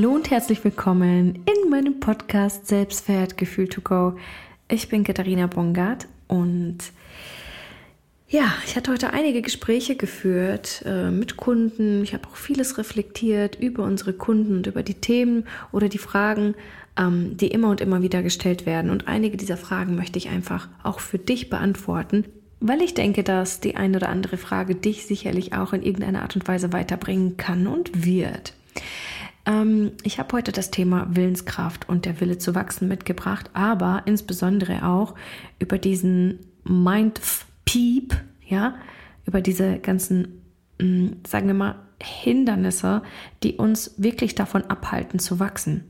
Hallo und herzlich willkommen in meinem Podcast Selbstwertgefühl to go. Ich bin Katharina Bongard und ja, ich hatte heute einige Gespräche geführt äh, mit Kunden. Ich habe auch vieles reflektiert über unsere Kunden und über die Themen oder die Fragen, ähm, die immer und immer wieder gestellt werden. Und einige dieser Fragen möchte ich einfach auch für dich beantworten, weil ich denke, dass die eine oder andere Frage dich sicherlich auch in irgendeiner Art und Weise weiterbringen kann und wird. Ähm, ich habe heute das Thema Willenskraft und der Wille zu wachsen mitgebracht, aber insbesondere auch über diesen Mind Piep, ja, über diese ganzen, mm, sagen wir mal, Hindernisse, die uns wirklich davon abhalten zu wachsen.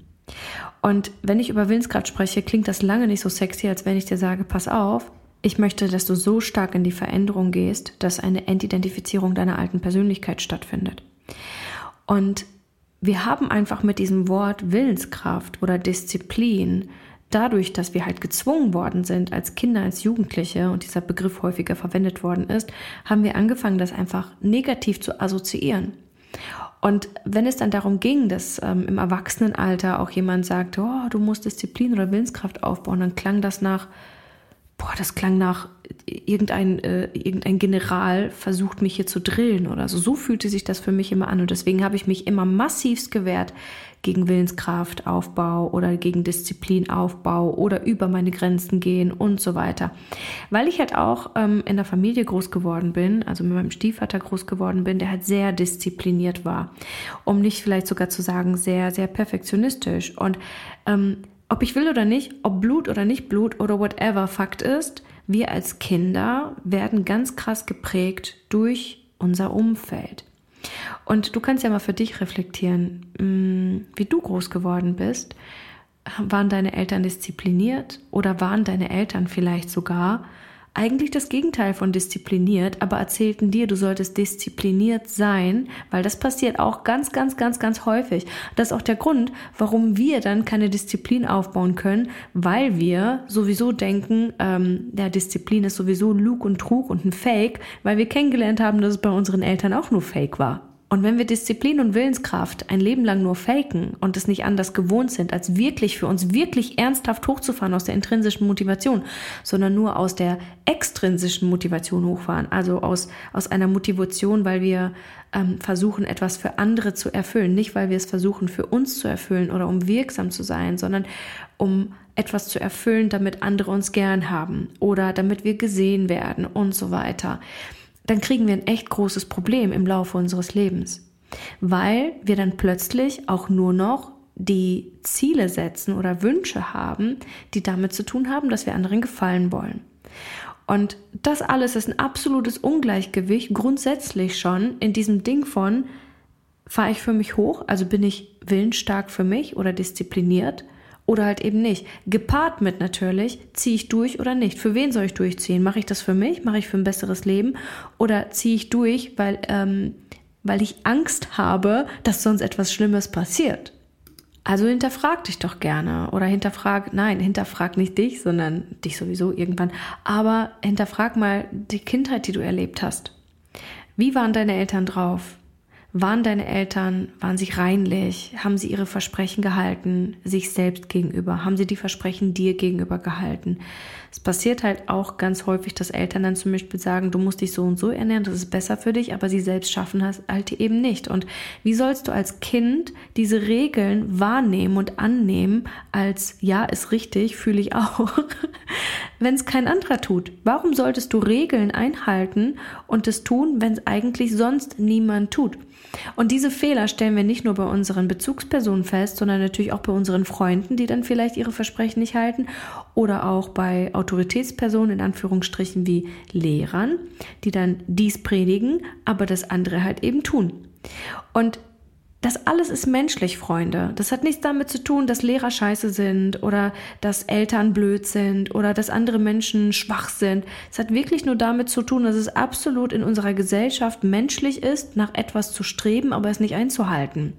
Und wenn ich über Willenskraft spreche, klingt das lange nicht so sexy, als wenn ich dir sage, pass auf, ich möchte, dass du so stark in die Veränderung gehst, dass eine Entidentifizierung deiner alten Persönlichkeit stattfindet. Und wir haben einfach mit diesem Wort Willenskraft oder Disziplin dadurch, dass wir halt gezwungen worden sind als Kinder, als Jugendliche und dieser Begriff häufiger verwendet worden ist, haben wir angefangen, das einfach negativ zu assoziieren. Und wenn es dann darum ging, dass ähm, im Erwachsenenalter auch jemand sagte, oh, du musst Disziplin oder Willenskraft aufbauen, dann klang das nach, boah, das klang nach irgendein, äh, irgendein General versucht mich hier zu drillen oder so. So fühlte sich das für mich immer an und deswegen habe ich mich immer massivst gewehrt gegen Willenskraftaufbau oder gegen Disziplinaufbau oder über meine Grenzen gehen und so weiter. Weil ich halt auch ähm, in der Familie groß geworden bin, also mit meinem Stiefvater groß geworden bin, der halt sehr diszipliniert war, um nicht vielleicht sogar zu sagen sehr, sehr perfektionistisch und ähm, ob ich will oder nicht, ob Blut oder nicht Blut oder whatever, Fakt ist, wir als Kinder werden ganz krass geprägt durch unser Umfeld. Und du kannst ja mal für dich reflektieren, mm, wie du groß geworden bist. Waren deine Eltern diszipliniert oder waren deine Eltern vielleicht sogar eigentlich das Gegenteil von diszipliniert, aber erzählten dir, du solltest diszipliniert sein, weil das passiert auch ganz, ganz, ganz, ganz häufig. Das ist auch der Grund, warum wir dann keine Disziplin aufbauen können, weil wir sowieso denken, ähm, der Disziplin ist sowieso Lug und Trug und ein Fake, weil wir kennengelernt haben, dass es bei unseren Eltern auch nur Fake war. Und wenn wir Disziplin und Willenskraft ein Leben lang nur faken und es nicht anders gewohnt sind, als wirklich für uns wirklich ernsthaft hochzufahren aus der intrinsischen Motivation, sondern nur aus der extrinsischen Motivation hochfahren, also aus, aus einer Motivation, weil wir ähm, versuchen, etwas für andere zu erfüllen, nicht weil wir es versuchen, für uns zu erfüllen oder um wirksam zu sein, sondern um etwas zu erfüllen, damit andere uns gern haben oder damit wir gesehen werden und so weiter dann kriegen wir ein echt großes Problem im Laufe unseres Lebens, weil wir dann plötzlich auch nur noch die Ziele setzen oder Wünsche haben, die damit zu tun haben, dass wir anderen gefallen wollen. Und das alles ist ein absolutes Ungleichgewicht grundsätzlich schon in diesem Ding von, fahre ich für mich hoch, also bin ich willensstark für mich oder diszipliniert oder halt eben nicht. Gepaart mit natürlich, ziehe ich durch oder nicht. Für wen soll ich durchziehen? Mache ich das für mich? Mache ich für ein besseres Leben? Oder ziehe ich durch, weil, ähm, weil ich Angst habe, dass sonst etwas Schlimmes passiert? Also hinterfrag dich doch gerne oder hinterfrag, nein, hinterfrag nicht dich, sondern dich sowieso irgendwann, aber hinterfrag mal die Kindheit, die du erlebt hast. Wie waren deine Eltern drauf? Waren deine Eltern, waren sie reinlich? Haben sie ihre Versprechen gehalten, sich selbst gegenüber? Haben sie die Versprechen dir gegenüber gehalten? Es passiert halt auch ganz häufig, dass Eltern dann zum Beispiel sagen, du musst dich so und so ernähren, das ist besser für dich, aber sie selbst schaffen das halt eben nicht. Und wie sollst du als Kind diese Regeln wahrnehmen und annehmen als, ja, ist richtig, fühle ich auch, wenn es kein anderer tut? Warum solltest du Regeln einhalten und es tun, wenn es eigentlich sonst niemand tut? Und diese Fehler stellen wir nicht nur bei unseren Bezugspersonen fest, sondern natürlich auch bei unseren Freunden, die dann vielleicht ihre Versprechen nicht halten oder auch bei Autoritätspersonen in Anführungsstrichen wie Lehrern, die dann dies predigen, aber das andere halt eben tun. Und das alles ist menschlich, Freunde. Das hat nichts damit zu tun, dass Lehrer scheiße sind oder dass Eltern blöd sind oder dass andere Menschen schwach sind. Es hat wirklich nur damit zu tun, dass es absolut in unserer Gesellschaft menschlich ist, nach etwas zu streben, aber es nicht einzuhalten.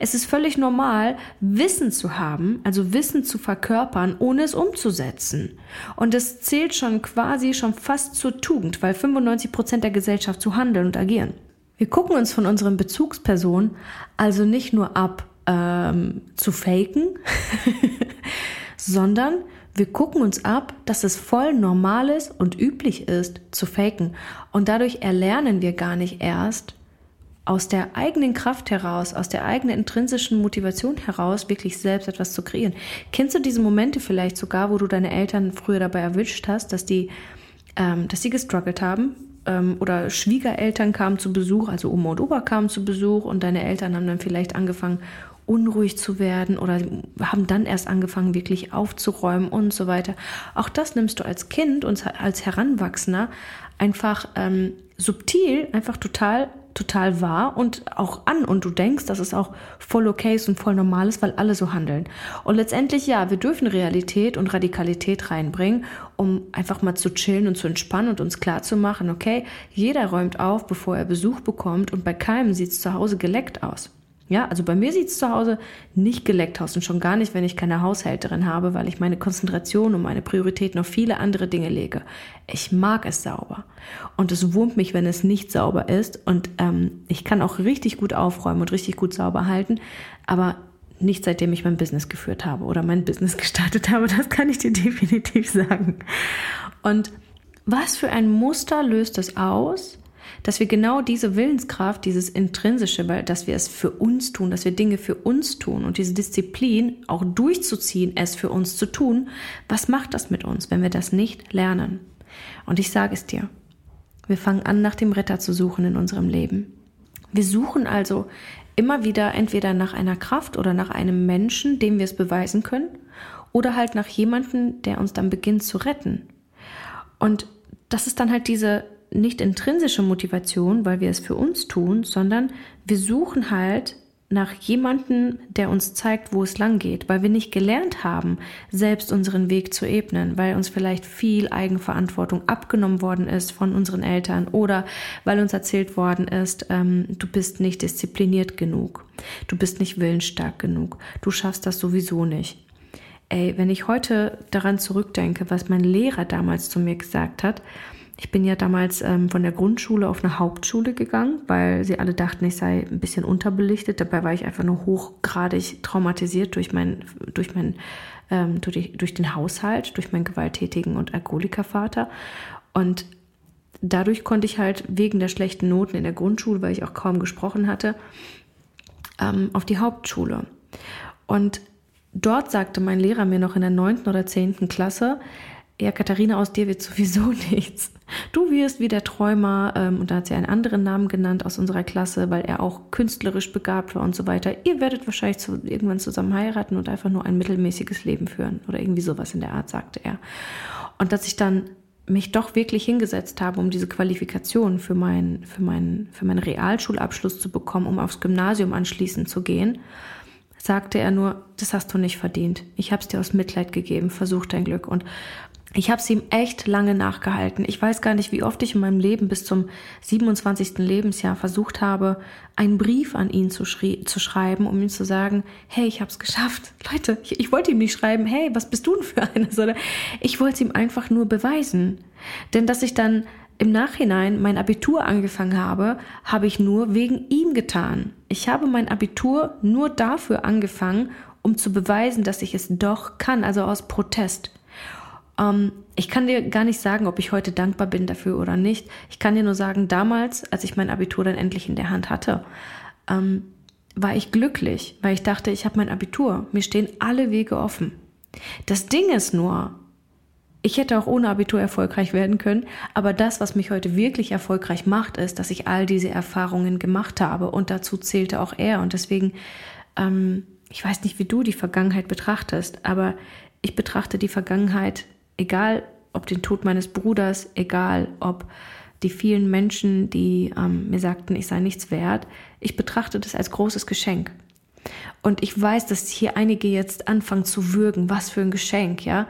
Es ist völlig normal, Wissen zu haben, also Wissen zu verkörpern, ohne es umzusetzen. Und es zählt schon quasi schon fast zur Tugend, weil 95 Prozent der Gesellschaft zu handeln und agieren. Wir gucken uns von unseren Bezugspersonen also nicht nur ab, ähm, zu faken, sondern wir gucken uns ab, dass es voll normal ist und üblich ist, zu faken. Und dadurch erlernen wir gar nicht erst, aus der eigenen Kraft heraus, aus der eigenen intrinsischen Motivation heraus, wirklich selbst etwas zu kreieren. Kennst du diese Momente vielleicht sogar, wo du deine Eltern früher dabei erwischt hast, dass die, ähm, dass sie gestruggelt haben? Ähm, oder Schwiegereltern kamen zu Besuch, also Oma und Opa kamen zu Besuch und deine Eltern haben dann vielleicht angefangen, unruhig zu werden oder haben dann erst angefangen, wirklich aufzuräumen und so weiter. Auch das nimmst du als Kind und als Heranwachsender einfach ähm, subtil, einfach total total wahr und auch an und du denkst, dass es auch voll okay ist und voll normal ist, weil alle so handeln. Und letztendlich ja, wir dürfen Realität und Radikalität reinbringen, um einfach mal zu chillen und zu entspannen und uns klar zu machen, okay, jeder räumt auf, bevor er Besuch bekommt und bei keinem sieht es zu Hause geleckt aus. Ja, also bei mir sieht es zu Hause nicht geleckt aus und schon gar nicht, wenn ich keine Haushälterin habe, weil ich meine Konzentration und meine Prioritäten auf viele andere Dinge lege. Ich mag es sauber und es wurmt mich, wenn es nicht sauber ist und ähm, ich kann auch richtig gut aufräumen und richtig gut sauber halten, aber nicht seitdem ich mein Business geführt habe oder mein Business gestartet habe, das kann ich dir definitiv sagen. Und was für ein Muster löst es aus, dass wir genau diese Willenskraft, dieses Intrinsische, weil dass wir es für uns tun, dass wir Dinge für uns tun und diese Disziplin auch durchzuziehen, es für uns zu tun, was macht das mit uns, wenn wir das nicht lernen? Und ich sage es dir, wir fangen an, nach dem Retter zu suchen in unserem Leben. Wir suchen also immer wieder entweder nach einer Kraft oder nach einem Menschen, dem wir es beweisen können, oder halt nach jemandem, der uns dann beginnt zu retten. Und das ist dann halt diese nicht intrinsische Motivation, weil wir es für uns tun, sondern wir suchen halt nach jemanden, der uns zeigt, wo es lang geht, weil wir nicht gelernt haben, selbst unseren Weg zu ebnen, weil uns vielleicht viel Eigenverantwortung abgenommen worden ist von unseren Eltern oder weil uns erzählt worden ist, ähm, du bist nicht diszipliniert genug, du bist nicht willensstark genug, du schaffst das sowieso nicht. Ey, wenn ich heute daran zurückdenke, was mein Lehrer damals zu mir gesagt hat, ich bin ja damals ähm, von der Grundschule auf eine Hauptschule gegangen, weil sie alle dachten, ich sei ein bisschen unterbelichtet. Dabei war ich einfach nur hochgradig traumatisiert durch mein, durch mein, ähm, durch, durch den Haushalt, durch meinen gewalttätigen und Alkoholikervater. Und dadurch konnte ich halt wegen der schlechten Noten in der Grundschule, weil ich auch kaum gesprochen hatte, ähm, auf die Hauptschule. Und dort sagte mein Lehrer mir noch in der neunten oder zehnten Klasse, ja, Katharina, aus dir wird sowieso nichts. Du wirst wie der Träumer, ähm, und da hat sie einen anderen Namen genannt aus unserer Klasse, weil er auch künstlerisch begabt war und so weiter. Ihr werdet wahrscheinlich zu, irgendwann zusammen heiraten und einfach nur ein mittelmäßiges Leben führen oder irgendwie sowas in der Art, sagte er. Und dass ich dann mich doch wirklich hingesetzt habe, um diese Qualifikation für meinen für meinen für meinen Realschulabschluss zu bekommen, um aufs Gymnasium anschließend zu gehen, sagte er nur, das hast du nicht verdient. Ich habe es dir aus Mitleid gegeben, versuch dein Glück. Und ich habe es ihm echt lange nachgehalten. Ich weiß gar nicht, wie oft ich in meinem Leben bis zum 27. Lebensjahr versucht habe, einen Brief an ihn zu, zu schreiben, um ihm zu sagen, hey, ich habe es geschafft. Leute, ich, ich wollte ihm nicht schreiben, hey, was bist du denn für einer, sondern ich wollte ihm einfach nur beweisen. Denn dass ich dann im Nachhinein mein Abitur angefangen habe, habe ich nur wegen ihm getan. Ich habe mein Abitur nur dafür angefangen, um zu beweisen, dass ich es doch kann, also aus Protest. Ähm, ich kann dir gar nicht sagen, ob ich heute dankbar bin dafür oder nicht. Ich kann dir nur sagen, damals, als ich mein Abitur dann endlich in der Hand hatte, ähm, war ich glücklich, weil ich dachte, ich habe mein Abitur. Mir stehen alle Wege offen. Das Ding ist nur, ich hätte auch ohne Abitur erfolgreich werden können, aber das, was mich heute wirklich erfolgreich macht, ist, dass ich all diese Erfahrungen gemacht habe und dazu zählte auch er. Und deswegen, ähm, ich weiß nicht, wie du die Vergangenheit betrachtest, aber ich betrachte die Vergangenheit egal ob den Tod meines Bruders, egal ob die vielen Menschen, die ähm, mir sagten, ich sei nichts wert, ich betrachte das als großes Geschenk. Und ich weiß, dass hier einige jetzt anfangen zu würgen, was für ein Geschenk, ja.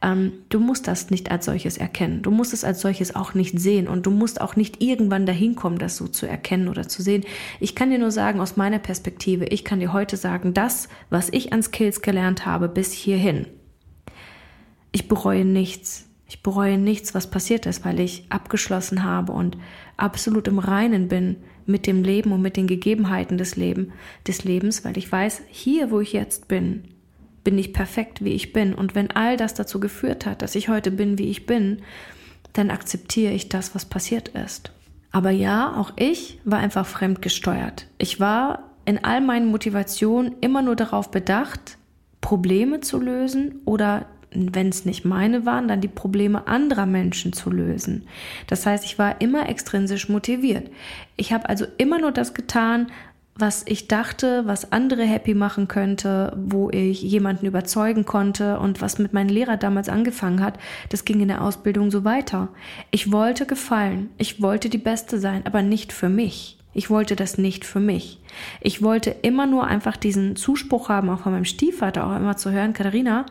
Ähm, du musst das nicht als solches erkennen. Du musst es als solches auch nicht sehen und du musst auch nicht irgendwann dahin kommen, das so zu erkennen oder zu sehen. Ich kann dir nur sagen, aus meiner Perspektive, ich kann dir heute sagen, das, was ich an Skills gelernt habe bis hierhin, ich bereue nichts. Ich bereue nichts, was passiert ist, weil ich abgeschlossen habe und absolut im Reinen bin mit dem Leben und mit den Gegebenheiten des, Leben, des Lebens, weil ich weiß, hier, wo ich jetzt bin, bin ich perfekt, wie ich bin. Und wenn all das dazu geführt hat, dass ich heute bin, wie ich bin, dann akzeptiere ich das, was passiert ist. Aber ja, auch ich war einfach fremdgesteuert. Ich war in all meinen Motivationen immer nur darauf bedacht, Probleme zu lösen oder wenn es nicht meine waren, dann die Probleme anderer Menschen zu lösen. Das heißt, ich war immer extrinsisch motiviert. Ich habe also immer nur das getan, was ich dachte, was andere happy machen könnte, wo ich jemanden überzeugen konnte und was mit meinem Lehrer damals angefangen hat, das ging in der Ausbildung so weiter. Ich wollte gefallen, ich wollte die Beste sein, aber nicht für mich. Ich wollte das nicht für mich. Ich wollte immer nur einfach diesen Zuspruch haben, auch von meinem Stiefvater, auch immer zu hören, Katharina,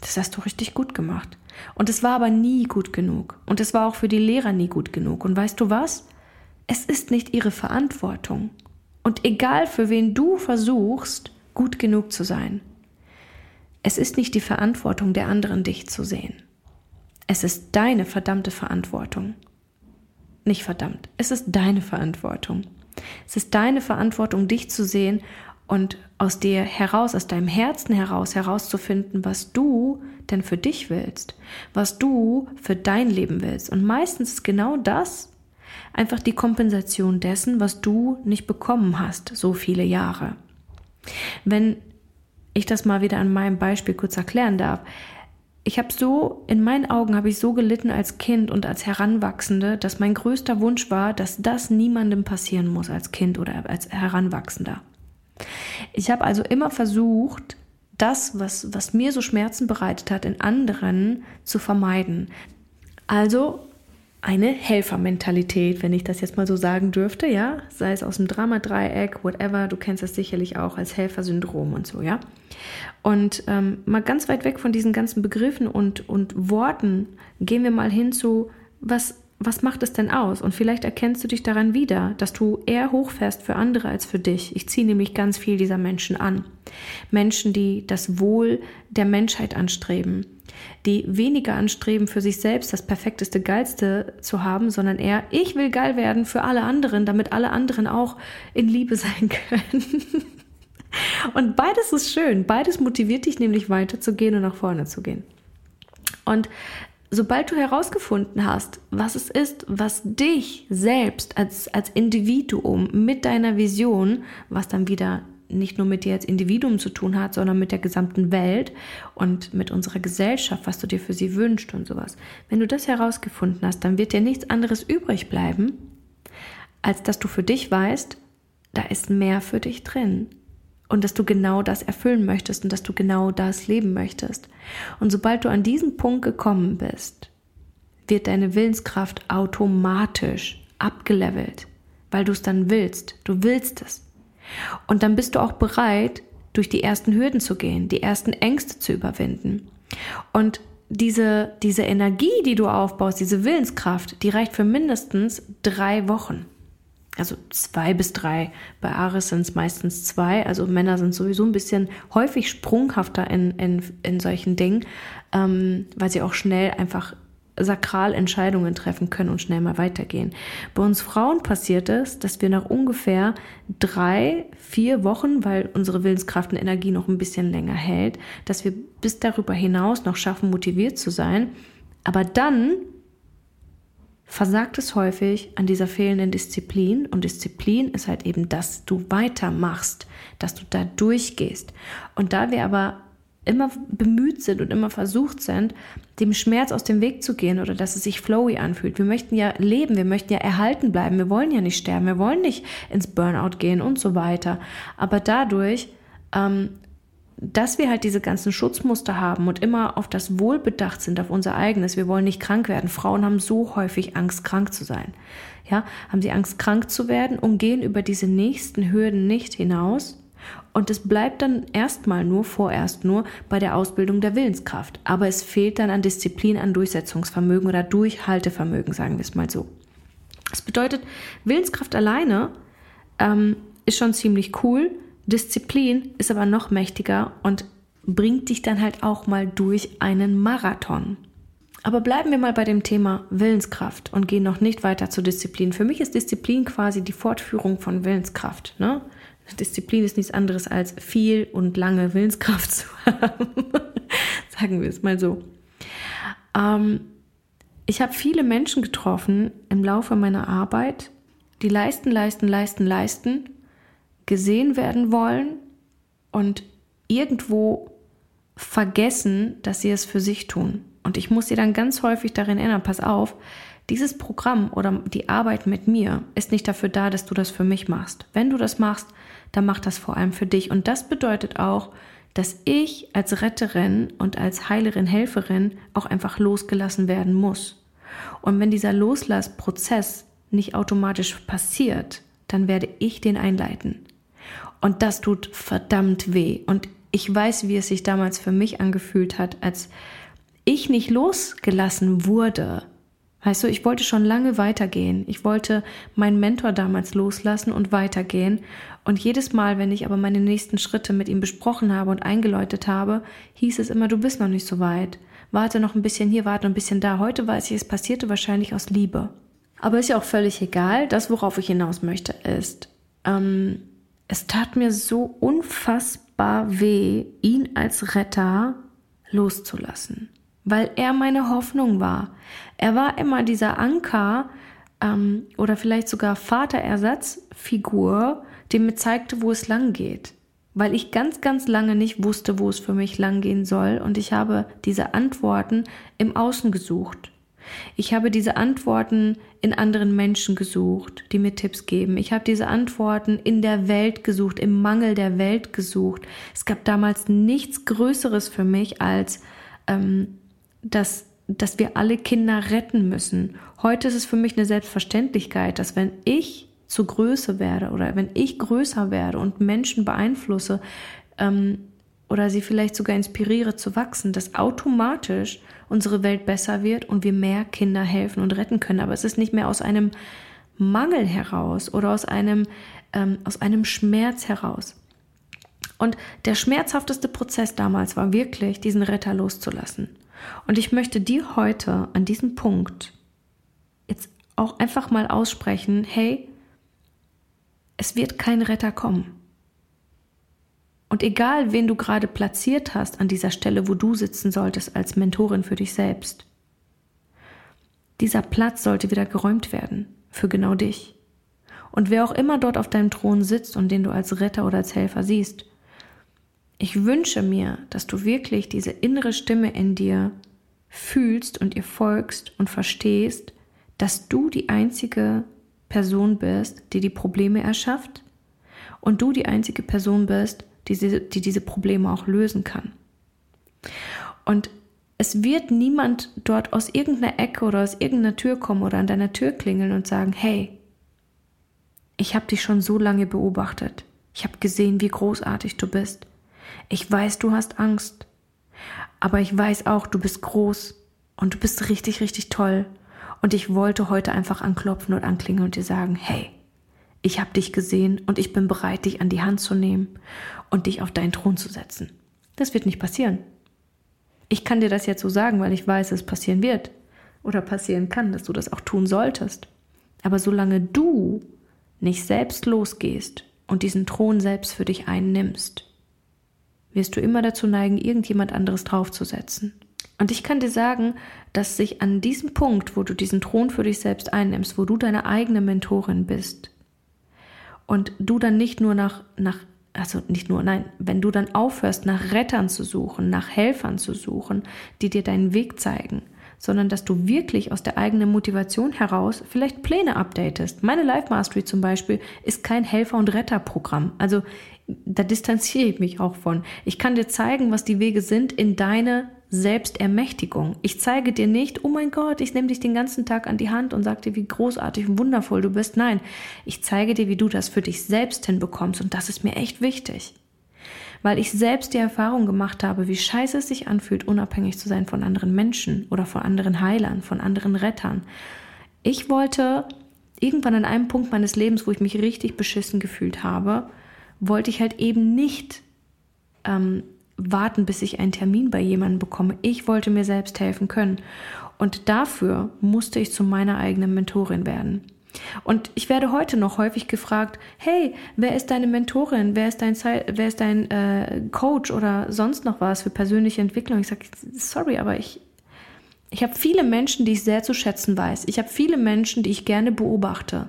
das hast du richtig gut gemacht. Und es war aber nie gut genug. Und es war auch für die Lehrer nie gut genug. Und weißt du was? Es ist nicht ihre Verantwortung. Und egal für wen du versuchst, gut genug zu sein, es ist nicht die Verantwortung der anderen, dich zu sehen. Es ist deine verdammte Verantwortung. Nicht verdammt, es ist deine Verantwortung. Es ist deine Verantwortung, dich zu sehen und aus dir heraus, aus deinem Herzen heraus herauszufinden, was du denn für dich willst, was du für dein Leben willst. Und meistens ist genau das einfach die Kompensation dessen, was du nicht bekommen hast, so viele Jahre. Wenn ich das mal wieder an meinem Beispiel kurz erklären darf, ich habe so, in meinen Augen habe ich so gelitten als Kind und als Heranwachsende, dass mein größter Wunsch war, dass das niemandem passieren muss als Kind oder als Heranwachsender. Ich habe also immer versucht, das, was, was mir so Schmerzen bereitet hat, in anderen zu vermeiden. Also eine Helfermentalität, wenn ich das jetzt mal so sagen dürfte, ja, sei es aus dem Dramadreieck, whatever, du kennst das sicherlich auch als Helfersyndrom und so, ja. Und ähm, mal ganz weit weg von diesen ganzen Begriffen und, und Worten gehen wir mal hin zu, was was macht es denn aus? Und vielleicht erkennst du dich daran wieder, dass du eher hochfährst für andere als für dich. Ich ziehe nämlich ganz viel dieser Menschen an. Menschen, die das Wohl der Menschheit anstreben, die weniger anstreben, für sich selbst das perfekteste, geilste zu haben, sondern eher, ich will geil werden für alle anderen, damit alle anderen auch in Liebe sein können. Und beides ist schön. Beides motiviert dich nämlich weiterzugehen und nach vorne zu gehen. Und sobald du herausgefunden hast, was es ist, was dich selbst als, als Individuum mit deiner Vision, was dann wieder nicht nur mit dir als Individuum zu tun hat, sondern mit der gesamten Welt und mit unserer Gesellschaft, was du dir für sie wünschst und sowas. Wenn du das herausgefunden hast, dann wird dir nichts anderes übrig bleiben, als dass du für dich weißt, da ist mehr für dich drin und dass du genau das erfüllen möchtest und dass du genau das leben möchtest. Und sobald du an diesen Punkt gekommen bist, wird deine Willenskraft automatisch abgelevelt, weil du es dann willst. Du willst es. Und dann bist du auch bereit, durch die ersten Hürden zu gehen, die ersten Ängste zu überwinden. Und diese, diese Energie, die du aufbaust, diese Willenskraft, die reicht für mindestens drei Wochen also zwei bis drei. Bei Ares sind es meistens zwei. Also Männer sind sowieso ein bisschen häufig sprunghafter in, in, in solchen Dingen, ähm, weil sie auch schnell einfach sakral Entscheidungen treffen können und schnell mal weitergehen. Bei uns Frauen passiert es, dass wir nach ungefähr drei, vier Wochen, weil unsere Willenskraft und Energie noch ein bisschen länger hält, dass wir bis darüber hinaus noch schaffen, motiviert zu sein. Aber dann versagt es häufig an dieser fehlenden Disziplin. Und Disziplin ist halt eben, dass du weitermachst, dass du da durchgehst. Und da wir aber immer bemüht sind und immer versucht sind, dem Schmerz aus dem Weg zu gehen oder dass es sich flowy anfühlt. Wir möchten ja leben, wir möchten ja erhalten bleiben, wir wollen ja nicht sterben, wir wollen nicht ins Burnout gehen und so weiter. Aber dadurch ähm, dass wir halt diese ganzen Schutzmuster haben und immer auf das Wohl bedacht sind, auf unser eigenes. Wir wollen nicht krank werden. Frauen haben so häufig Angst, krank zu sein. Ja, haben sie Angst, krank zu werden und gehen über diese nächsten Hürden nicht hinaus. Und es bleibt dann erstmal nur, vorerst nur bei der Ausbildung der Willenskraft. Aber es fehlt dann an Disziplin, an Durchsetzungsvermögen oder Durchhaltevermögen, sagen wir es mal so. Das bedeutet, Willenskraft alleine ähm, ist schon ziemlich cool, Disziplin ist aber noch mächtiger und bringt dich dann halt auch mal durch einen Marathon. Aber bleiben wir mal bei dem Thema Willenskraft und gehen noch nicht weiter zur Disziplin. Für mich ist Disziplin quasi die Fortführung von Willenskraft. Ne? Disziplin ist nichts anderes als viel und lange Willenskraft zu haben. Sagen wir es mal so. Ähm, ich habe viele Menschen getroffen im Laufe meiner Arbeit, die leisten, leisten, leisten, leisten, gesehen werden wollen und irgendwo vergessen, dass sie es für sich tun. Und ich muss sie dann ganz häufig darin erinnern, pass auf, dieses Programm oder die Arbeit mit mir ist nicht dafür da, dass du das für mich machst. Wenn du das machst, dann mach das vor allem für dich. Und das bedeutet auch, dass ich als Retterin und als Heilerin, Helferin auch einfach losgelassen werden muss. Und wenn dieser Loslassprozess nicht automatisch passiert, dann werde ich den einleiten. Und das tut verdammt weh. Und ich weiß, wie es sich damals für mich angefühlt hat, als ich nicht losgelassen wurde. Weißt du, ich wollte schon lange weitergehen. Ich wollte meinen Mentor damals loslassen und weitergehen. Und jedes Mal, wenn ich aber meine nächsten Schritte mit ihm besprochen habe und eingeläutet habe, hieß es immer, du bist noch nicht so weit. Warte noch ein bisschen hier, warte noch ein bisschen da. Heute weiß ich, es passierte wahrscheinlich aus Liebe. Aber ist ja auch völlig egal. Das, worauf ich hinaus möchte, ist, ähm, es tat mir so unfassbar weh, ihn als Retter loszulassen, weil er meine Hoffnung war. Er war immer dieser Anker ähm, oder vielleicht sogar Vaterersatzfigur, die mir zeigte, wo es lang geht. Weil ich ganz, ganz lange nicht wusste, wo es für mich lang gehen soll und ich habe diese Antworten im Außen gesucht. Ich habe diese Antworten in anderen Menschen gesucht, die mir Tipps geben. Ich habe diese Antworten in der Welt gesucht, im Mangel der Welt gesucht. Es gab damals nichts Größeres für mich als ähm, dass, dass wir alle Kinder retten müssen. Heute ist es für mich eine Selbstverständlichkeit, dass wenn ich zu Größe werde oder wenn ich größer werde und Menschen beeinflusse ähm, oder sie vielleicht sogar inspiriere zu wachsen, dass automatisch unsere Welt besser wird und wir mehr Kinder helfen und retten können. Aber es ist nicht mehr aus einem Mangel heraus oder aus einem, ähm, aus einem Schmerz heraus. Und der schmerzhafteste Prozess damals war wirklich, diesen Retter loszulassen. Und ich möchte dir heute an diesem Punkt jetzt auch einfach mal aussprechen, hey, es wird kein Retter kommen. Und egal, wen du gerade platziert hast an dieser Stelle, wo du sitzen solltest als Mentorin für dich selbst, dieser Platz sollte wieder geräumt werden für genau dich. Und wer auch immer dort auf deinem Thron sitzt und den du als Retter oder als Helfer siehst, ich wünsche mir, dass du wirklich diese innere Stimme in dir fühlst und ihr folgst und verstehst, dass du die einzige Person bist, die die Probleme erschafft und du die einzige Person bist, die, sie, die diese Probleme auch lösen kann. Und es wird niemand dort aus irgendeiner Ecke oder aus irgendeiner Tür kommen oder an deiner Tür klingeln und sagen, hey, ich habe dich schon so lange beobachtet. Ich habe gesehen, wie großartig du bist. Ich weiß, du hast Angst. Aber ich weiß auch, du bist groß und du bist richtig, richtig toll. Und ich wollte heute einfach anklopfen und anklingeln und dir sagen, hey, ich habe dich gesehen und ich bin bereit, dich an die Hand zu nehmen und dich auf deinen Thron zu setzen. Das wird nicht passieren. Ich kann dir das jetzt so sagen, weil ich weiß, es passieren wird oder passieren kann, dass du das auch tun solltest. Aber solange du nicht selbst losgehst und diesen Thron selbst für dich einnimmst, wirst du immer dazu neigen, irgendjemand anderes draufzusetzen. Und ich kann dir sagen, dass sich an diesem Punkt, wo du diesen Thron für dich selbst einnimmst, wo du deine eigene Mentorin bist und du dann nicht nur nach, nach also nicht nur, nein, wenn du dann aufhörst, nach Rettern zu suchen, nach Helfern zu suchen, die dir deinen Weg zeigen, sondern dass du wirklich aus der eigenen Motivation heraus vielleicht Pläne updatest. Meine Life Mastery zum Beispiel ist kein Helfer- und Retterprogramm. Also da distanziere ich mich auch von. Ich kann dir zeigen, was die Wege sind in deine Selbstermächtigung. Ich zeige dir nicht, oh mein Gott, ich nehme dich den ganzen Tag an die Hand und sage dir, wie großartig und wundervoll du bist. Nein, ich zeige dir, wie du das für dich selbst hinbekommst und das ist mir echt wichtig. Weil ich selbst die Erfahrung gemacht habe, wie scheiße es sich anfühlt, unabhängig zu sein von anderen Menschen oder von anderen Heilern, von anderen Rettern. Ich wollte irgendwann an einem Punkt meines Lebens, wo ich mich richtig beschissen gefühlt habe, wollte ich halt eben nicht ähm, warten, bis ich einen Termin bei jemandem bekomme. Ich wollte mir selbst helfen können. Und dafür musste ich zu meiner eigenen Mentorin werden. Und ich werde heute noch häufig gefragt, hey, wer ist deine Mentorin? Wer ist dein, wer ist dein äh, Coach oder sonst noch was für persönliche Entwicklung? Ich sage, sorry, aber ich, ich habe viele Menschen, die ich sehr zu schätzen weiß. Ich habe viele Menschen, die ich gerne beobachte.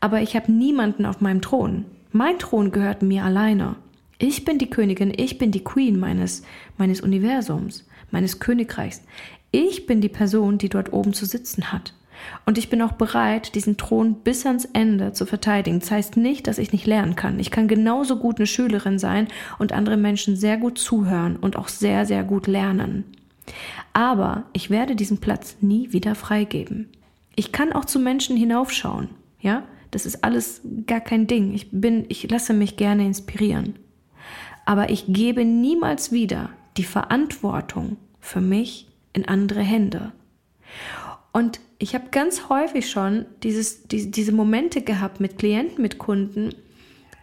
Aber ich habe niemanden auf meinem Thron. Mein Thron gehört mir alleine. Ich bin die Königin, ich bin die Queen meines, meines Universums, meines Königreichs. Ich bin die Person, die dort oben zu sitzen hat. Und ich bin auch bereit, diesen Thron bis ans Ende zu verteidigen. Das heißt nicht, dass ich nicht lernen kann. Ich kann genauso gut eine Schülerin sein und andere Menschen sehr gut zuhören und auch sehr, sehr gut lernen. Aber ich werde diesen Platz nie wieder freigeben. Ich kann auch zu Menschen hinaufschauen, ja? Das ist alles gar kein Ding. Ich bin, ich lasse mich gerne inspirieren. Aber ich gebe niemals wieder die Verantwortung für mich in andere Hände. Und ich habe ganz häufig schon dieses, die, diese Momente gehabt mit Klienten, mit Kunden,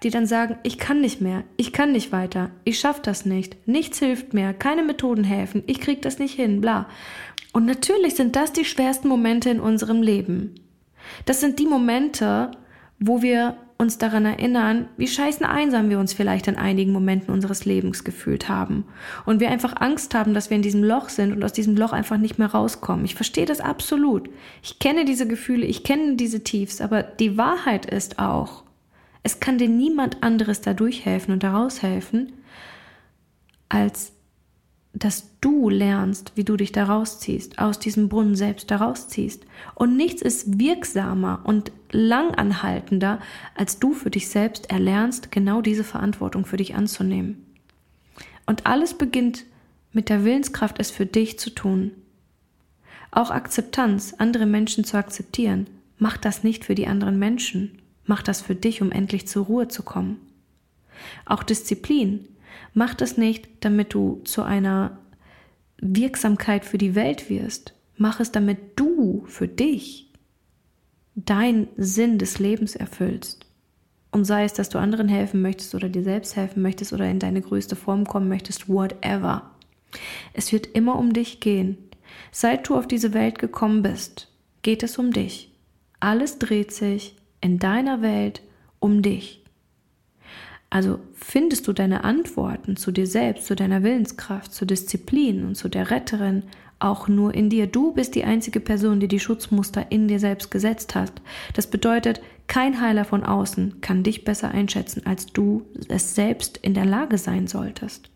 die dann sagen, ich kann nicht mehr, ich kann nicht weiter, ich schaffe das nicht, nichts hilft mehr, keine Methoden helfen, ich kriege das nicht hin, bla. Und natürlich sind das die schwersten Momente in unserem Leben. Das sind die Momente, wo wir uns daran erinnern, wie scheißen einsam wir uns vielleicht in einigen Momenten unseres Lebens gefühlt haben. Und wir einfach Angst haben, dass wir in diesem Loch sind und aus diesem Loch einfach nicht mehr rauskommen. Ich verstehe das absolut. Ich kenne diese Gefühle, ich kenne diese Tiefs, aber die Wahrheit ist auch, es kann dir niemand anderes dadurch helfen und daraus helfen, als dass du lernst, wie du dich da rausziehst, aus diesem Brunnen selbst da rausziehst. Und nichts ist wirksamer und langanhaltender, als du für dich selbst erlernst, genau diese Verantwortung für dich anzunehmen. Und alles beginnt mit der Willenskraft, es für dich zu tun. Auch Akzeptanz, andere Menschen zu akzeptieren, mach das nicht für die anderen Menschen, mach das für dich, um endlich zur Ruhe zu kommen. Auch Disziplin, Mach das nicht, damit du zu einer Wirksamkeit für die Welt wirst. Mach es, damit du für dich deinen Sinn des Lebens erfüllst. Und sei es, dass du anderen helfen möchtest oder dir selbst helfen möchtest oder in deine größte Form kommen möchtest, whatever. Es wird immer um dich gehen. Seit du auf diese Welt gekommen bist, geht es um dich. Alles dreht sich in deiner Welt um dich. Also findest du deine Antworten zu dir selbst, zu deiner Willenskraft, zur Disziplin und zu der Retterin auch nur in dir. Du bist die einzige Person, die die Schutzmuster in dir selbst gesetzt hast. Das bedeutet, kein Heiler von außen kann dich besser einschätzen, als du es selbst in der Lage sein solltest.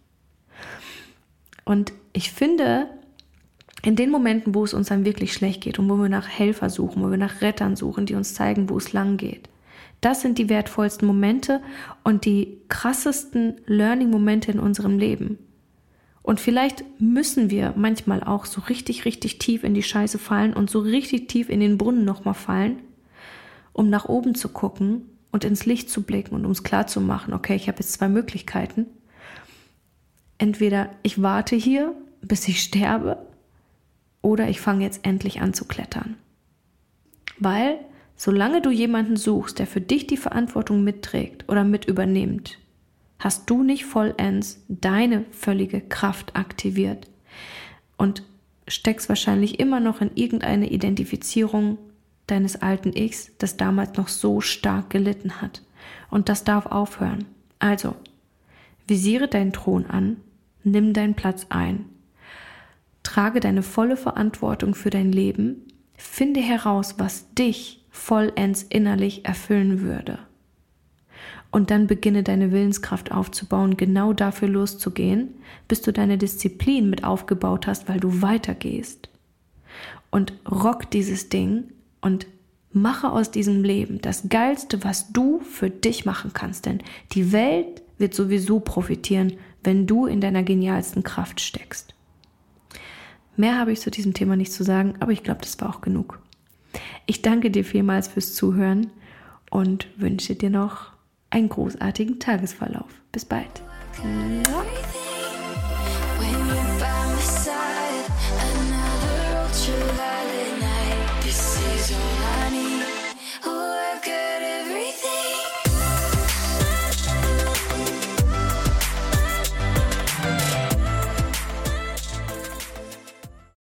Und ich finde, in den Momenten, wo es uns dann wirklich schlecht geht und wo wir nach Helfer suchen, wo wir nach Rettern suchen, die uns zeigen, wo es lang geht, das sind die wertvollsten Momente und die krassesten Learning-Momente in unserem Leben. Und vielleicht müssen wir manchmal auch so richtig, richtig tief in die Scheiße fallen und so richtig tief in den Brunnen nochmal fallen, um nach oben zu gucken und ins Licht zu blicken und ums klar zu machen, okay, ich habe jetzt zwei Möglichkeiten. Entweder ich warte hier, bis ich sterbe, oder ich fange jetzt endlich an zu klettern. Weil Solange du jemanden suchst, der für dich die Verantwortung mitträgt oder mit übernimmt, hast du nicht vollends deine völlige Kraft aktiviert und steckst wahrscheinlich immer noch in irgendeine Identifizierung deines alten Ichs, das damals noch so stark gelitten hat. Und das darf aufhören. Also, visiere deinen Thron an, nimm deinen Platz ein, trage deine volle Verantwortung für dein Leben, finde heraus, was dich vollends innerlich erfüllen würde. Und dann beginne deine Willenskraft aufzubauen, genau dafür loszugehen, bis du deine Disziplin mit aufgebaut hast, weil du weitergehst. Und rock dieses Ding und mache aus diesem Leben das Geilste, was du für dich machen kannst. Denn die Welt wird sowieso profitieren, wenn du in deiner genialsten Kraft steckst. Mehr habe ich zu diesem Thema nicht zu sagen, aber ich glaube, das war auch genug. Ich danke dir vielmals fürs Zuhören und wünsche dir noch einen großartigen Tagesverlauf. Bis bald.